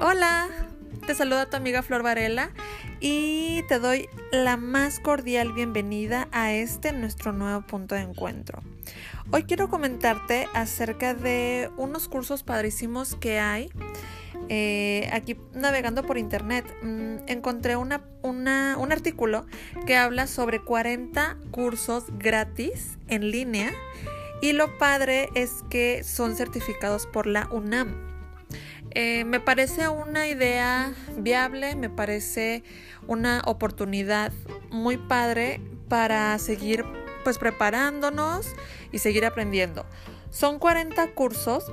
Hola, te saluda tu amiga Flor Varela y te doy la más cordial bienvenida a este nuestro nuevo punto de encuentro. Hoy quiero comentarte acerca de unos cursos padrísimos que hay. Eh, aquí navegando por internet mm, encontré una, un artículo que habla sobre 40 cursos gratis en línea y lo padre es que son certificados por la UNAM. Eh, me parece una idea viable, me parece una oportunidad muy padre para seguir pues preparándonos y seguir aprendiendo. Son 40 cursos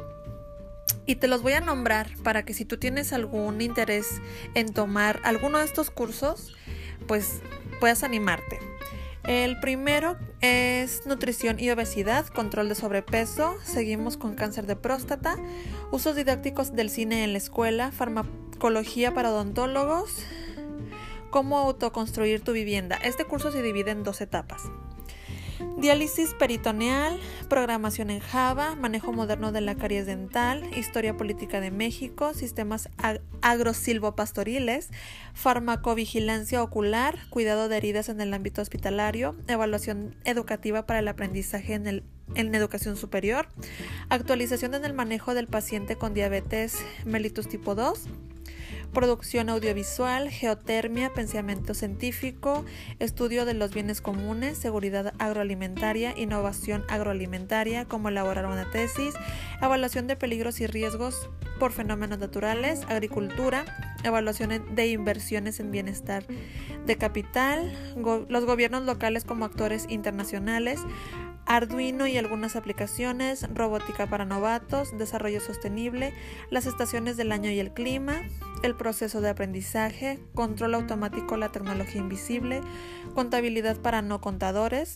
y te los voy a nombrar para que si tú tienes algún interés en tomar alguno de estos cursos, pues puedas animarte. El primero nutrición y obesidad, control de sobrepeso, seguimos con cáncer de próstata, usos didácticos del cine en la escuela, farmacología para odontólogos, cómo autoconstruir tu vivienda. Este curso se divide en dos etapas. Diálisis peritoneal, programación en Java, manejo moderno de la caries dental, historia política de México, sistemas ag agrosilvopastoriles, farmacovigilancia ocular, cuidado de heridas en el ámbito hospitalario, evaluación educativa para el aprendizaje en, el, en educación superior, actualización en el manejo del paciente con diabetes mellitus tipo 2, producción audiovisual, geotermia, pensamiento científico, estudio de los bienes comunes, seguridad agroalimentaria, innovación agroalimentaria, cómo elaborar una tesis, evaluación de peligros y riesgos por fenómenos naturales, agricultura, evaluación de inversiones en bienestar de capital, los gobiernos locales como actores internacionales, Arduino y algunas aplicaciones, robótica para novatos, desarrollo sostenible, las estaciones del año y el clima, el proceso de aprendizaje, control automático la tecnología invisible, contabilidad para no contadores,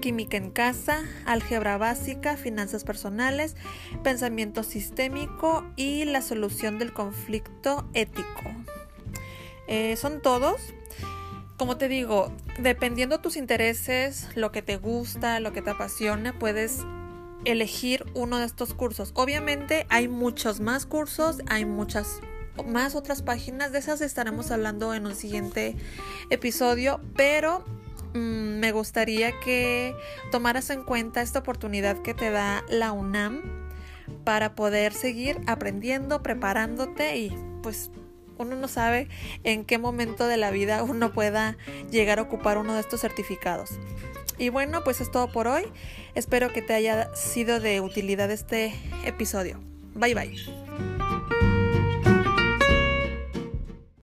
química en casa, álgebra básica, finanzas personales, pensamiento sistémico y la solución del conflicto ético. Eh, son todos. Como te digo, dependiendo tus intereses, lo que te gusta, lo que te apasiona, puedes elegir uno de estos cursos. Obviamente hay muchos más cursos, hay muchas más otras páginas, de esas estaremos hablando en un siguiente episodio, pero mm, me gustaría que tomaras en cuenta esta oportunidad que te da la UNAM para poder seguir aprendiendo, preparándote y pues uno no sabe en qué momento de la vida uno pueda llegar a ocupar uno de estos certificados. Y bueno, pues es todo por hoy. Espero que te haya sido de utilidad este episodio. Bye bye.